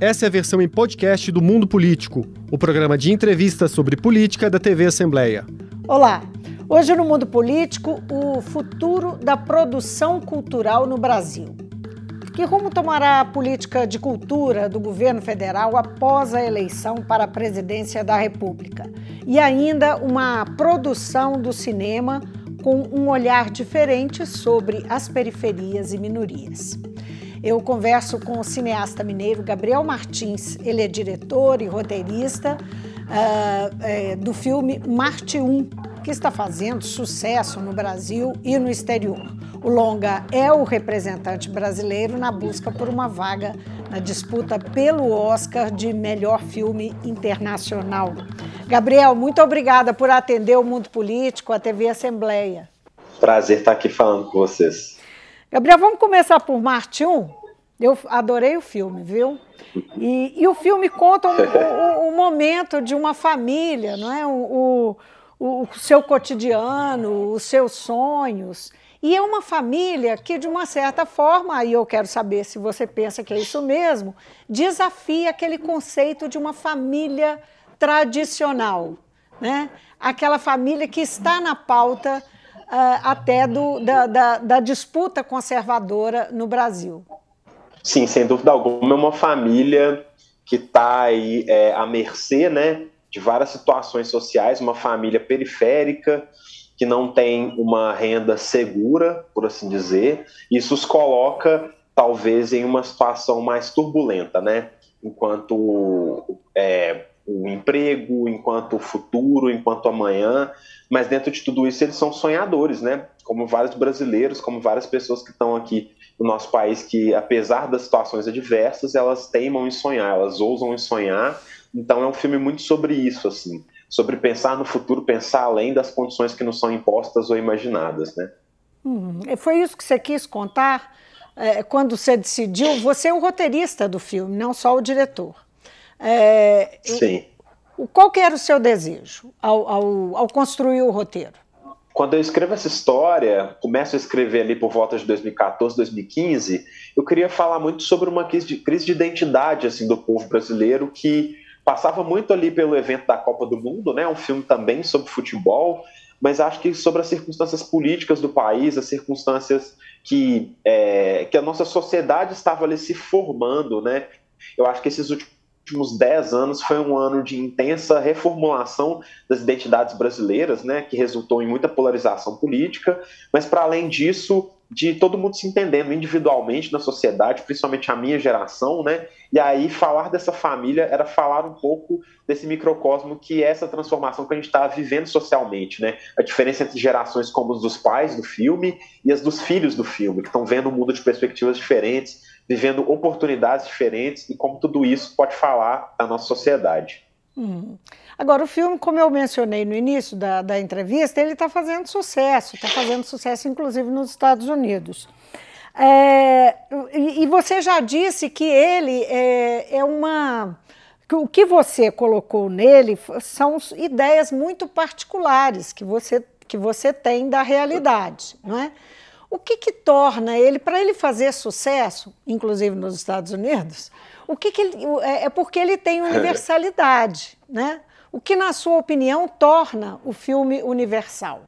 Essa é a versão em podcast do Mundo Político, o programa de entrevistas sobre política da TV Assembleia. Olá! Hoje no Mundo Político, o futuro da produção cultural no Brasil. Que rumo tomará a política de cultura do governo federal após a eleição para a presidência da República? E ainda uma produção do cinema com um olhar diferente sobre as periferias e minorias. Eu converso com o cineasta mineiro Gabriel Martins. Ele é diretor e roteirista uh, é, do filme Marte 1, que está fazendo sucesso no Brasil e no exterior. O longa é o representante brasileiro na busca por uma vaga na disputa pelo Oscar de melhor filme internacional. Gabriel, muito obrigada por atender o Mundo Político, a TV Assembleia. Prazer estar aqui falando com vocês. Gabriel, vamos começar por Marte 1? Eu adorei o filme, viu? E, e o filme conta o, o, o, momento de uma família, não é? O, o, seu cotidiano, os seus sonhos. E é uma família que, de uma certa forma, e eu quero saber se você pensa que é isso mesmo, desafia aquele conceito de uma família tradicional, né? Aquela família que está na pauta até do, da, da, da disputa conservadora no Brasil. Sim, sem dúvida alguma, é uma família que está aí é, à mercê né, de várias situações sociais, uma família periférica, que não tem uma renda segura, por assim dizer. Isso os coloca, talvez, em uma situação mais turbulenta, né? Enquanto é, o emprego, enquanto o futuro, enquanto amanhã, mas dentro de tudo isso eles são sonhadores, né? Como vários brasileiros, como várias pessoas que estão aqui no nosso país que, apesar das situações adversas, elas teimam em sonhar, elas ousam em sonhar. Então é um filme muito sobre isso, assim, sobre pensar no futuro, pensar além das condições que nos são impostas ou imaginadas, né? Hum, foi isso que você quis contar é, quando você decidiu? Você é o roteirista do filme, não só o diretor. É, Sim. Qual que era o seu desejo ao, ao, ao, construir o roteiro? Quando eu escrevo essa história, começo a escrever ali por volta de 2014, 2015, eu queria falar muito sobre uma crise de, crise de identidade assim do povo brasileiro que passava muito ali pelo evento da Copa do Mundo, né? Um filme também sobre futebol, mas acho que sobre as circunstâncias políticas do país, as circunstâncias que, é, que a nossa sociedade estava ali se formando, né? Eu acho que esses últimos últimos 10 anos foi um ano de intensa reformulação das identidades brasileiras, né, que resultou em muita polarização política, mas para além disso, de todo mundo se entendendo individualmente na sociedade, principalmente a minha geração, né? E aí falar dessa família era falar um pouco desse microcosmo que é essa transformação que a gente está vivendo socialmente, né? A diferença entre gerações como os dos pais do filme e as dos filhos do filme, que estão vendo o mundo de perspectivas diferentes, vivendo oportunidades diferentes e como tudo isso pode falar da nossa sociedade. Hum. Agora, o filme, como eu mencionei no início da, da entrevista, ele está fazendo sucesso, está fazendo sucesso inclusive nos Estados Unidos. É, e, você já disse que ele é, é uma. Que o que você colocou nele são ideias muito particulares que você, que você tem da realidade, não é? O que, que torna ele, para ele fazer sucesso, inclusive nos Estados Unidos, o que, que ele, é, é porque ele tem universalidade, né? O que, na sua opinião, torna o filme universal?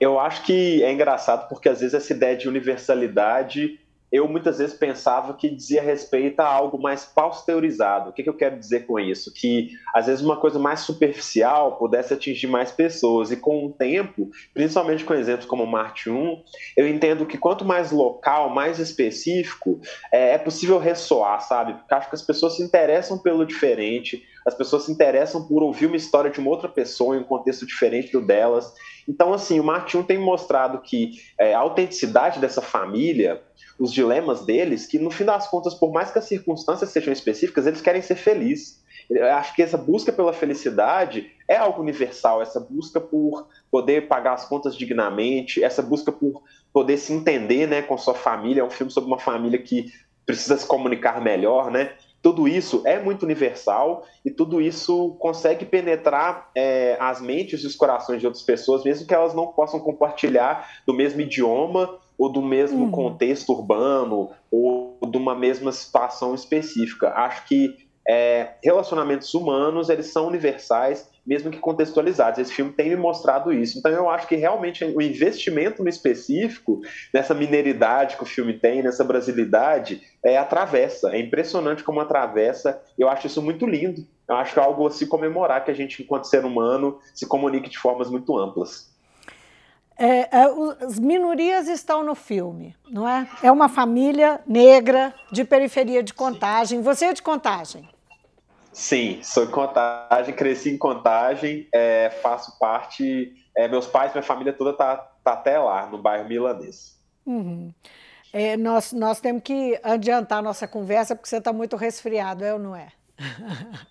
Eu acho que é engraçado porque às vezes essa ideia de universalidade eu muitas vezes pensava que dizia respeito a algo mais pasteurizado. O que, que, eu quero dizer com isso? Que às vezes uma coisa mais superficial pudesse atingir mais pessoas. E com o tempo, principalmente com exemplos como Marte 1, eu entendo que quanto mais local, mais específico, é, é possível ressoar, sabe? Porque acho que as pessoas se interessam pelo diferente, as pessoas se interessam por ouvir uma história de uma outra pessoa em um contexto diferente do delas. Então, assim, o Marte 1 tem mostrado que é, a autenticidade dessa família os dilemas deles, que no fim das contas, por mais que as circunstâncias sejam específicas, eles querem ser felizes. Eu acho que essa busca pela felicidade é algo universal, essa busca por poder pagar as contas dignamente, essa busca por poder se entender né, com sua família. É um filme sobre uma família que precisa se comunicar melhor, né? Tudo isso é muito universal e tudo isso consegue penetrar é, as mentes e os corações de outras pessoas, mesmo que elas não possam compartilhar do mesmo idioma ou do mesmo uhum. contexto urbano ou de uma mesma situação específica. Acho que é, relacionamentos humanos eles são universais, mesmo que contextualizados. Esse filme tem me mostrado isso. Então eu acho que realmente o investimento no específico, nessa mineridade que o filme tem, nessa brasilidade, é atravessa. É impressionante como atravessa. Eu acho isso muito lindo. Eu acho é algo a se comemorar que a gente, enquanto ser humano, se comunique de formas muito amplas. É, é, as minorias estão no filme, não é? É uma família negra de periferia de Contagem. Você é de Contagem? Sim, sou de Contagem, cresci em Contagem, é, faço parte. É, meus pais, minha família toda tá, tá até lá, no bairro Milanês. Uhum. É, nós, nós temos que adiantar nossa conversa porque você está muito resfriado, é ou não é?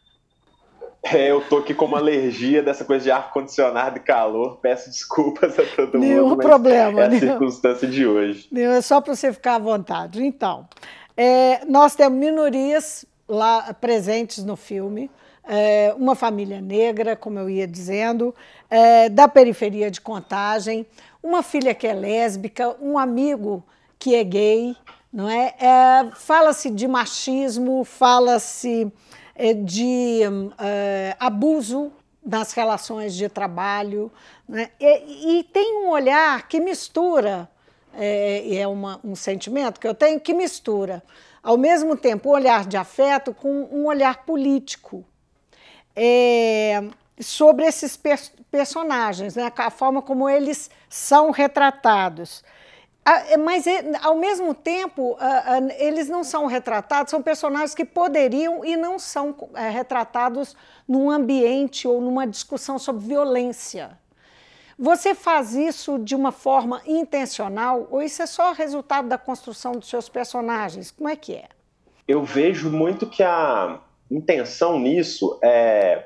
É, eu tô aqui com uma alergia dessa coisa de ar-condicionado e calor. Peço desculpas a todo nenhum mundo. Problema. É a nenhum, circunstância de hoje. Nenhum, é só para você ficar à vontade. Então, é, nós temos minorias lá presentes no filme. É, uma família negra, como eu ia dizendo, é, da periferia de Contagem, uma filha que é lésbica, um amigo que é gay, não é? é fala-se de machismo, fala-se é, de é, abuso nas relações de trabalho, né? e, e, tem um olhar que mistura, é, é uma, um sentimento que eu tenho que mistura, ao mesmo tempo, um olhar de afeto com um olhar político. É, sobre esses per personagens, né? a forma como eles são retratados. É, mas, ao mesmo tempo, eles não são retratados, são personagens que poderiam e não são é, retratados num ambiente ou numa discussão sobre violência. Você faz isso de uma forma intencional ou isso é só resultado da construção dos seus personagens? Como é que é? Eu vejo muito que a intenção nisso é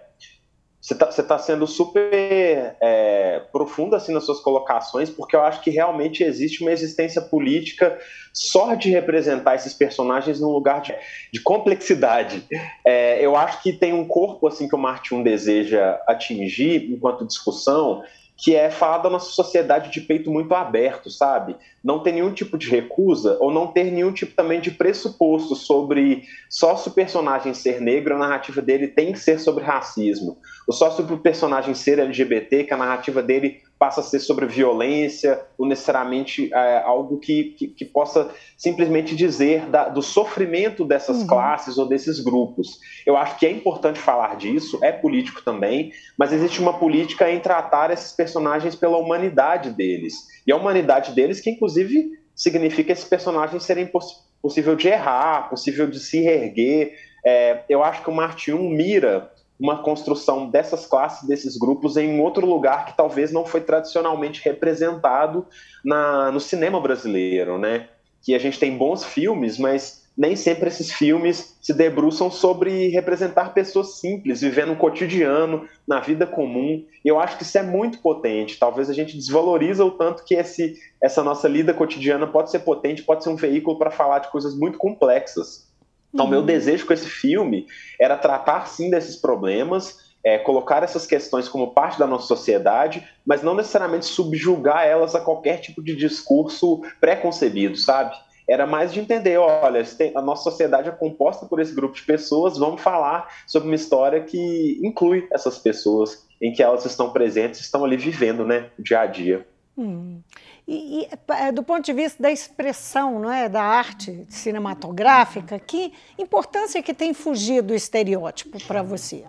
você está tá sendo super é, profundo assim nas suas colocações, porque eu acho que realmente existe uma existência política só de representar esses personagens num lugar de, de complexidade. É, eu acho que tem um corpo assim que o Martin deseja atingir enquanto discussão, que é falar da nossa sociedade de peito muito aberto, sabe? Não ter nenhum tipo de recusa ou não ter nenhum tipo também de pressuposto sobre só se o personagem ser negro, a narrativa dele tem que ser sobre racismo. Ou só sobre o personagem ser LGBT, que a narrativa dele passa a ser sobre violência, ou necessariamente é, algo que, que, que, possa simplesmente dizer da, do sofrimento dessas uhum. classes ou desses grupos. Eu acho que é importante falar disso, é político também, mas existe uma política em tratar esses personagens pela humanidade deles. E a humanidade deles que, inclusive, significa esses personagens serem poss possível de errar, possível de se reerguer. É, eu acho que o Marte 1 mira uma construção dessas classes, desses grupos, em outro lugar que talvez não foi tradicionalmente representado na, no cinema brasileiro, né? Que a gente tem bons filmes, mas nem sempre esses filmes se debruçam sobre representar pessoas simples, vivendo o cotidiano, na vida comum. Eu acho que isso é muito potente. Talvez a gente desvaloriza o tanto que esse, essa nossa lida cotidiana pode ser potente, pode ser um veículo para falar de coisas muito complexas. Então, uhum. meu desejo com esse filme era tratar sim desses problemas, é, colocar essas questões como parte da nossa sociedade, mas não necessariamente subjugar elas a qualquer tipo de discurso pré-concebido, sabe? Era mais de entender, olha, a nossa sociedade é composta por esse grupo de pessoas, vamos falar sobre uma história que inclui essas pessoas, em que elas estão presentes, estão ali vivendo, né, o dia a dia. Hum. E, e, é, do ponto de vista da expressão, não é, da arte cinematográfica, que importância que tem fugir do estereótipo para você?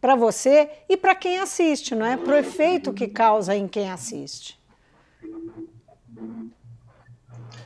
Para você e para quem assiste, não é? Para o efeito que causa em quem assiste.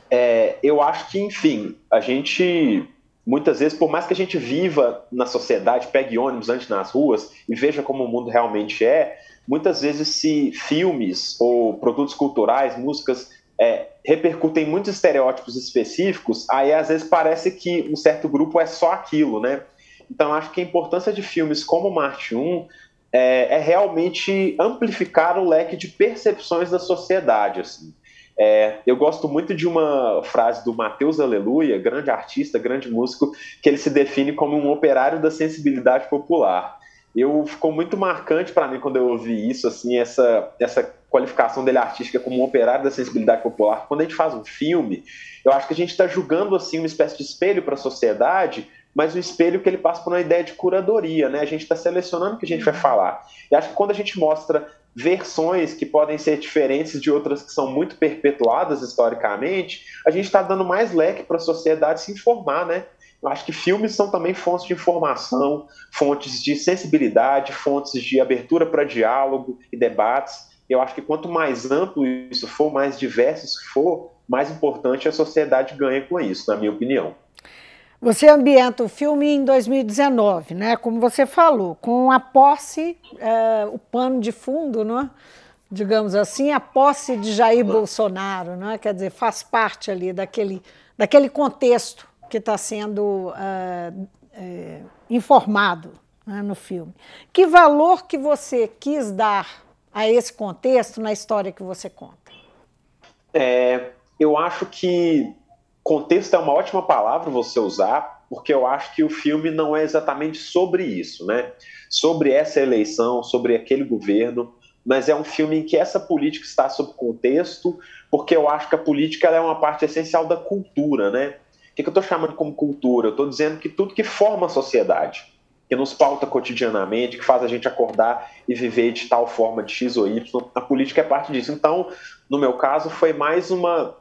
É, eu acho que, enfim, a gente muitas vezes, por mais que a gente viva na sociedade, pegue ônibus antes nas ruas e veja como o mundo realmente é, muitas vezes se filmes ou produtos culturais, músicas é, repercutem muitos estereótipos específicos, aí às vezes parece que um certo grupo é só aquilo, né? Então acho que a importância de filmes como Marte 1 é, é realmente amplificar o leque de percepções da sociedade, assim. É, eu gosto muito de uma frase do Mateus Aleluia, grande artista, grande músico, que ele se define como um operário da sensibilidade popular. Eu ficou muito marcante para mim quando eu ouvi isso, assim, essa, essa qualificação dele artística como um operário da sensibilidade popular. Quando a gente faz um filme, eu acho que a gente está julgando assim uma espécie de espelho para a sociedade, mas um espelho que ele passa por uma ideia de curadoria, né? A gente está selecionando o que a gente vai falar. E acho que quando a gente mostra versões que podem ser diferentes de outras que são muito perpetuadas historicamente, a gente está dando mais leque para a sociedade se informar, né? Eu acho que filmes são também fontes de informação, fontes de sensibilidade, fontes de abertura para diálogo e debates. Eu acho que quanto mais amplo isso for, mais diverso isso for, mais importante a sociedade ganha com isso, na minha opinião. Você ambienta o filme em 2019, né? Como você falou, com a posse, é, o pano de fundo, não é? digamos assim, a posse de Jair Bolsonaro, não é? Quer dizer, faz parte ali daquele, daquele contexto que está sendo é, é, informado né, no filme. Que valor que você quis dar a esse contexto na história que você conta? É, eu acho que contexto é uma ótima palavra você usar, porque eu acho que o filme não é exatamente sobre isso, né? Sobre essa eleição, sobre aquele governo, mas é um filme em que essa política está sob contexto, porque eu acho que a política é uma parte essencial da cultura, né? O que, eu estou chamando como cultura? Eu estou dizendo que tudo que forma a sociedade, que nos pauta cotidianamente, que faz a gente acordar e viver de tal forma de X ou Y, a política é parte disso. Então, no meu caso, foi mais uma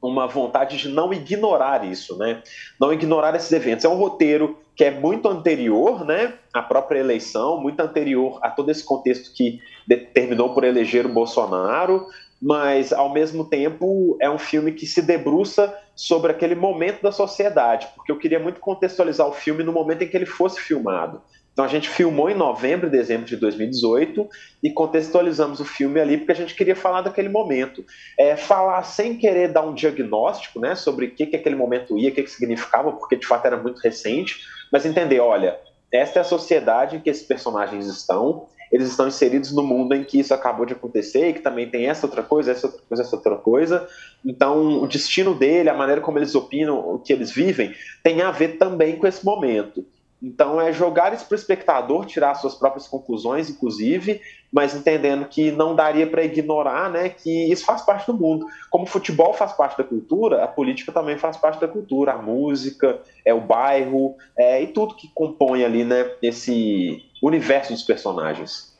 uma vontade de não ignorar isso, né? Não ignorar esses eventos. É um roteiro que é muito anterior, né, à própria eleição, muito anterior a todo esse contexto que determinou por eleger o Bolsonaro, mas ao mesmo tempo é um filme que se debruça sobre aquele momento da sociedade, porque eu queria muito contextualizar o filme no momento em que ele fosse filmado. Então a gente filmou em novembro e dezembro de 2018 e contextualizamos o filme ali porque a gente queria falar daquele momento. É, falar sem querer dar um diagnóstico né, sobre o que, que aquele momento ia, o que, que significava, porque de fato era muito recente, mas entender, olha, esta é a sociedade em que esses personagens estão, eles estão inseridos no mundo em que isso acabou de acontecer e que também tem essa outra coisa, essa outra coisa, essa outra coisa. Então, o destino dele, a maneira como eles opinam, o que eles vivem, tem a ver também com esse momento. Então é jogar isso para o espectador, tirar suas próprias conclusões, inclusive, mas entendendo que não daria para ignorar, né, que isso faz parte do mundo. Como o futebol faz parte da cultura, a política também faz parte da cultura, a música, é o bairro, é, e tudo que compõe ali, né, esse universo dos personagens.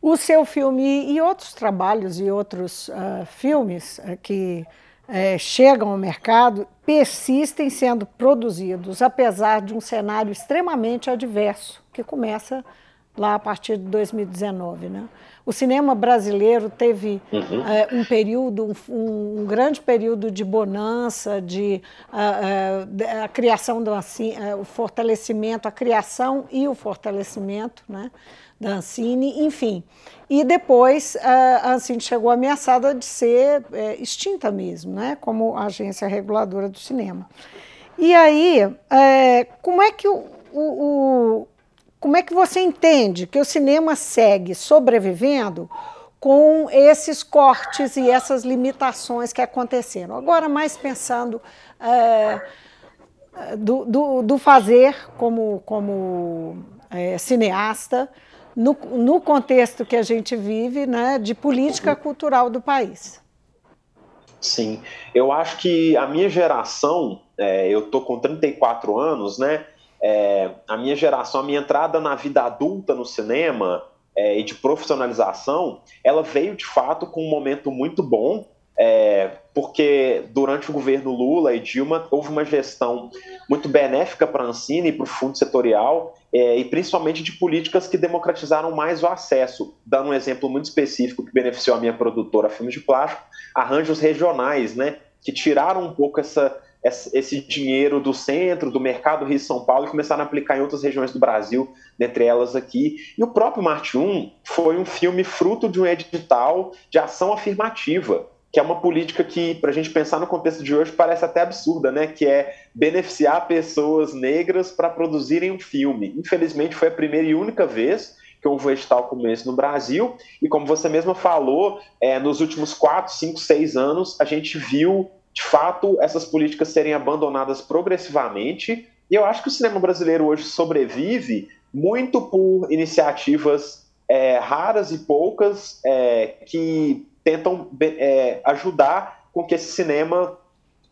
O seu filme e outros trabalhos e outros uh, filmes uh, que é, chegam ao mercado persistem sendo produzidos, apesar de um cenário extremamente adverso, que começa lá a partir de 2019. Né? O cinema brasileiro teve uhum. é, um período, um, um, grande período de bonança, de a, a criação do assim, o fortalecimento, a criação e o fortalecimento né, da Ancine, enfim. E depois a Ancine chegou ameaçada de ser é, extinta mesmo, né, como agência reguladora do cinema. E aí, é, como é que o, o, o, como é que você entende que o cinema segue sobrevivendo com esses cortes e essas limitações que aconteceram? Agora, mais pensando é, do, do, do, fazer como, como é, cineasta, no, no contexto que a gente vive, né, de política cultural do país. Sim, eu acho que a minha geração, é, eu tô com 34 anos, né? É, a minha geração, a minha entrada na vida adulta no cinema é, e de profissionalização, ela veio de fato com um momento muito bom, é, porque durante o governo Lula e Dilma houve uma gestão muito benéfica para a Ancine e para o fundo setorial, é, e principalmente de políticas que democratizaram mais o acesso. Dando um exemplo muito específico que beneficiou a minha produtora Filmes de Plástico, arranjos regionais, né, que tiraram um pouco essa, esse dinheiro do centro, do mercado Rio-São Paulo e começaram a aplicar em outras regiões do Brasil, dentre elas aqui. E o próprio Marte 1 foi um filme fruto de um edital de ação afirmativa que é uma política que, para a gente pensar no contexto de hoje, parece até absurda, né? Que é beneficiar pessoas negras para produzirem um filme. Infelizmente, foi a primeira e única vez que houve um edital como esse no Brasil, e como você mesma falou, é, nos últimos 4, 5, 6 anos, a gente viu, de fato, essas políticas serem abandonadas progressivamente, e eu acho que o cinema brasileiro hoje sobrevive muito por iniciativas é, raras e poucas é, que tentam é, ajudar com que esse cinema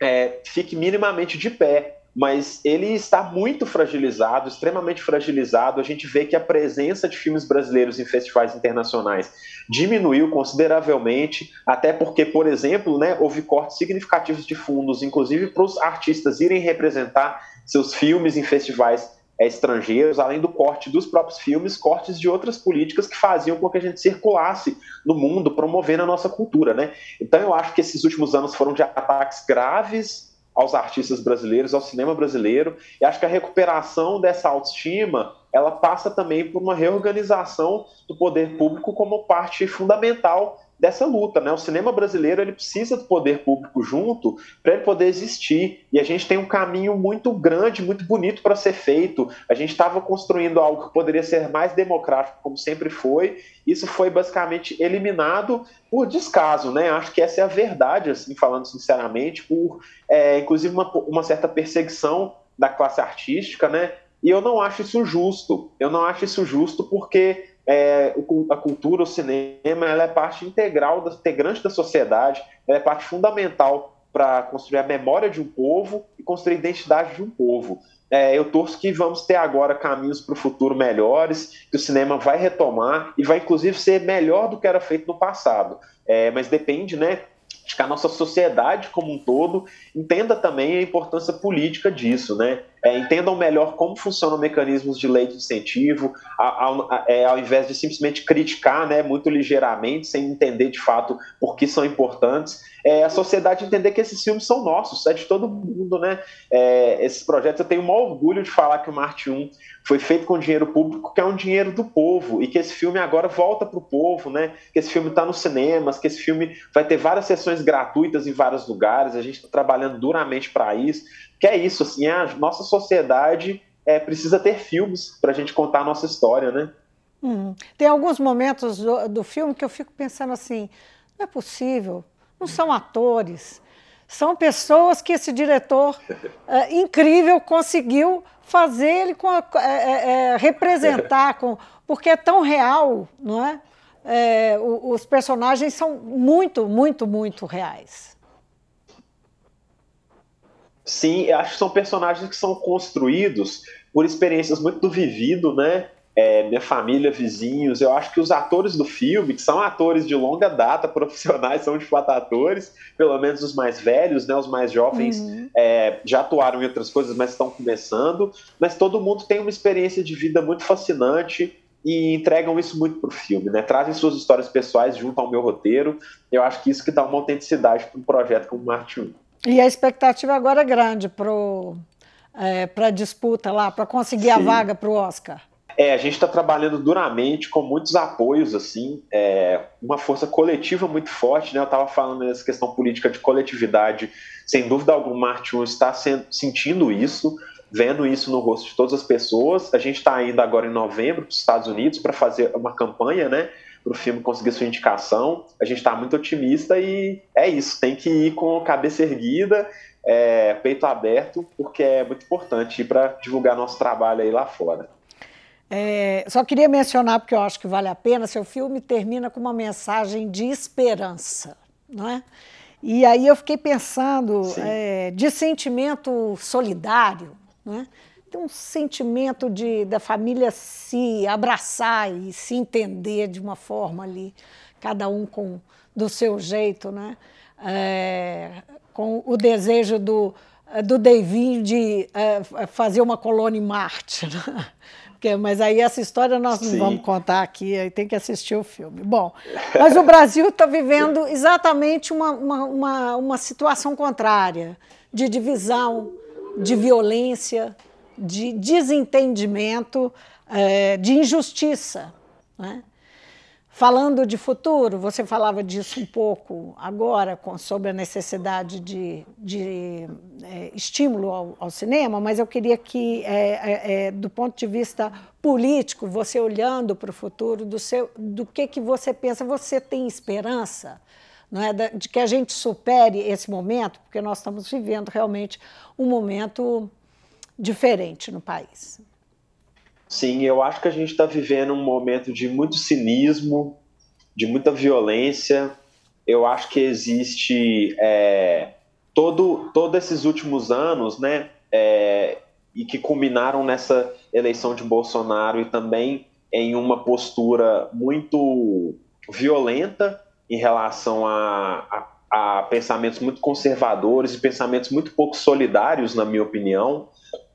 é, fique minimamente de pé mas ele está muito fragilizado, extremamente fragilizado. A gente vê que a presença de filmes brasileiros em festivais internacionais diminuiu consideravelmente, até porque, por exemplo, né, houve cortes significativos de fundos, inclusive para os artistas irem representar seus filmes em festivais é, estrangeiros, além do corte dos próprios filmes, cortes de outras políticas que faziam com que a gente circulasse no mundo, promovendo a nossa cultura, né? Então eu acho que esses últimos anos foram de ataques graves aos artistas brasileiros, ao cinema brasileiro. E acho que a recuperação dessa autoestima, ela passa também por uma reorganização do poder público como parte fundamental dessa luta, né? O cinema brasileiro ele precisa do poder público junto para ele poder existir e a gente tem um caminho muito grande, muito bonito para ser feito. A gente estava construindo algo que poderia ser mais democrático, como sempre foi. Isso foi basicamente eliminado por descaso, né? Acho que essa é a verdade, assim, falando sinceramente, por é, inclusive uma, uma certa perseguição da classe artística, né? E eu não acho isso justo. Eu não acho isso justo porque é, a cultura, o cinema, ela é parte integral, integrante da sociedade, ela é parte fundamental para construir a memória de um povo e construir a identidade de um povo. É, eu torço que vamos ter agora caminhos para o futuro melhores, que o cinema vai retomar e vai inclusive ser melhor do que era feito no passado. É, mas depende, né, de que a nossa sociedade como um todo entenda também a importância política disso, né? É, entendam melhor como funcionam mecanismos de lei de incentivo, ao, é, ao invés de simplesmente criticar, né, muito ligeiramente, sem entender de fato por que são importantes, é, a sociedade entender que esses filmes são nossos, é de todo mundo, né? É, esses projetos, eu tenho o maior orgulho de falar que o Marte 1 foi feito com dinheiro público, que é um dinheiro do povo, e que esse filme agora volta para o povo, né? Que esse filme está nos cinemas, que esse filme vai ter várias sessões gratuitas em vários lugares, a gente está trabalhando duramente para isso. Que é isso, assim, a nossa sociedade é, precisa ter filmes para a gente contar a nossa história, né? Hum. Tem alguns momentos do, do filme que eu fico pensando assim: não é possível, não são atores, são pessoas que esse diretor é, incrível conseguiu fazer ele com, é, é, é, representar, com, porque é tão real, não é? é os personagens são muito, muito, muito reais. Sim, acho que são personagens que são construídos por experiências muito do vivido, né? é, minha família, vizinhos. Eu acho que os atores do filme, que são atores de longa data, profissionais, são de fato atores, pelo menos os mais velhos, né, os mais jovens, uhum. é, já atuaram em outras coisas, mas estão começando. Mas todo mundo tem uma experiência de vida muito fascinante e entregam isso muito para o filme, né? Trazem suas histórias pessoais junto ao meu roteiro. Eu acho que isso que dá uma autenticidade para um projeto como Marte 1. E a expectativa agora é grande para é, a disputa lá, para conseguir Sim. a vaga para o Oscar. É, a gente está trabalhando duramente com muitos apoios, assim, é, uma força coletiva muito forte, né? Eu estava falando nessa questão política de coletividade, sem dúvida alguma, Martin está sentindo isso, vendo isso no rosto de todas as pessoas. A gente está indo agora em novembro para os Estados Unidos para fazer uma campanha, né? Para o filme conseguir sua indicação. A gente está muito otimista e é isso, tem que ir com a cabeça erguida, é, peito aberto, porque é muito importante para divulgar nosso trabalho aí lá fora. É, só queria mencionar, porque eu acho que vale a pena, seu filme termina com uma mensagem de esperança, não é? E aí eu fiquei pensando é, de sentimento solidário, né? Tem um sentimento de da família se abraçar e se entender de uma forma ali, cada um com do seu jeito, né? É, com o desejo do do Davinho de é, fazer uma colônia em Marte. Né? mas aí essa história nós não Sim. vamos contar aqui, aí tem que assistir o filme. Bom, mas o Brasil está vivendo exatamente uma, uma, uma, uma, situação contrária de divisão, de violência, de desentendimento, é, de injustiça. Né? Falando de futuro, você falava disso um pouco agora, com, sobre a necessidade de, de é, estímulo ao, ao, cinema, mas eu queria que, é, é do ponto de vista político, você olhando para o futuro, do, seu, do que, que você pensa, você tem esperança não é, de que a gente supere esse momento, porque nós estamos vivendo realmente um momento diferente no país. Sim, eu acho que a gente está vivendo um momento de muito cinismo, de muita violência. Eu acho que existe é, todo todos esses últimos anos, né, é, e que culminaram nessa eleição de Bolsonaro e também em uma postura muito violenta em relação a, a, a pensamentos muito conservadores e pensamentos muito pouco solidários, na minha opinião.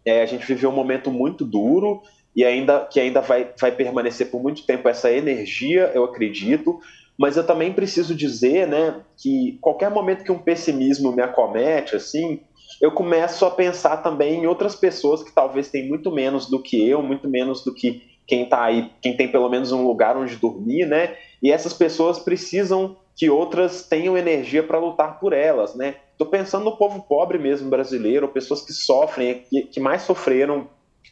É, a gente viveu um momento muito duro e ainda que ainda vai, vai permanecer por muito tempo essa energia, eu acredito. Mas eu também preciso dizer, né, que qualquer momento que um pessimismo me acomete, assim, eu começo a pensar também em outras pessoas que talvez têm muito menos do que eu, muito menos do que quem está aí, quem tem pelo menos um lugar onde dormir, né? E essas pessoas precisam que outras tenham energia para lutar por elas, né? Estou pensando no povo pobre mesmo brasileiro, pessoas que sofrem, que, que mais sofreram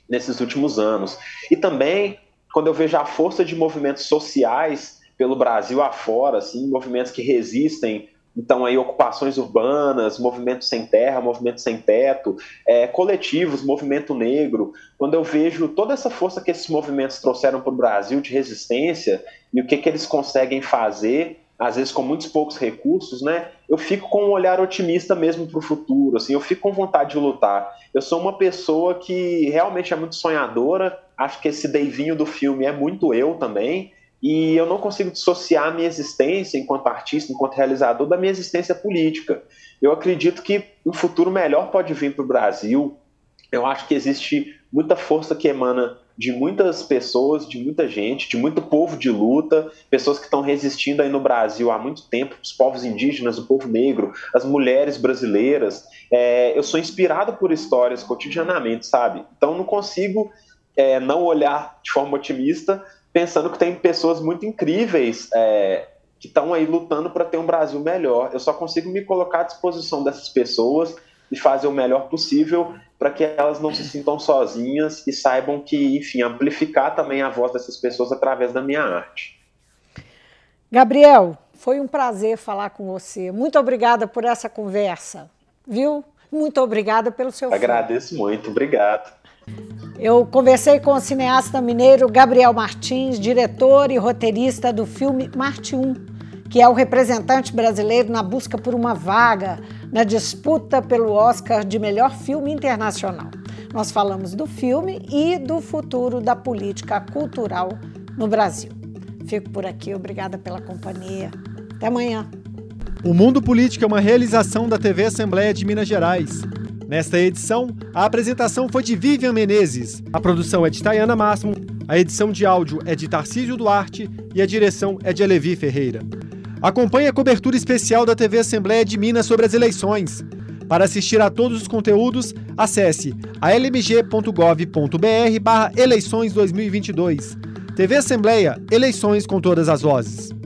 nesses últimos anos. E também quando eu vejo a força de movimentos sociais pelo Brasil afora, assim, movimentos que resistem então, aí, ocupações urbanas, movimento sem terra, movimento sem teto, é, coletivos, movimento negro. Quando eu vejo toda essa força que esses movimentos trouxeram para o Brasil de resistência e o que, que eles conseguem fazer, às vezes com muitos poucos recursos, né? Eu fico com um olhar otimista mesmo para o futuro, assim, eu fico com vontade de lutar. Eu sou uma pessoa que realmente é muito sonhadora, acho que esse Deivinho do filme é muito eu também, e eu não consigo dissociar a minha existência enquanto artista, enquanto realizador, da minha existência política. Eu acredito que um futuro melhor pode vir para o Brasil. Eu acho que existe muita força que emana de muitas pessoas, de muita gente, de muito povo de luta, pessoas que estão resistindo aí no Brasil há muito tempo, os povos indígenas, o povo negro, as mulheres brasileiras. É, eu sou inspirado por histórias cotidianamente, sabe? Então não consigo é, não olhar de forma otimista, pensando que tem pessoas muito incríveis é, que estão aí lutando para ter um Brasil melhor. Eu só consigo me colocar à disposição dessas pessoas e fazer o melhor possível para que elas não se sintam sozinhas e saibam que, enfim, amplificar também a voz dessas pessoas através da minha arte. Gabriel, foi um prazer falar com você. Muito obrigada por essa conversa, viu? Muito obrigada pelo seu Agradeço filme. muito, obrigado. Eu conversei com o cineasta mineiro Gabriel Martins, diretor e roteirista do filme Marte 1, que é o representante brasileiro na busca por uma vaga na disputa pelo Oscar de melhor filme internacional. Nós falamos do filme e do futuro da política cultural no Brasil. Fico por aqui, obrigada pela companhia. Até amanhã. O Mundo Político é uma realização da TV Assembleia de Minas Gerais. Nesta edição, a apresentação foi de Vivian Menezes, a produção é de Tayana Máximo, a edição de áudio é de Tarcísio Duarte e a direção é de Alevi Ferreira. Acompanhe a cobertura especial da TV Assembleia de Minas sobre as eleições. Para assistir a todos os conteúdos, acesse almg.gov.br barra eleições 2022. TV Assembleia, eleições com todas as vozes.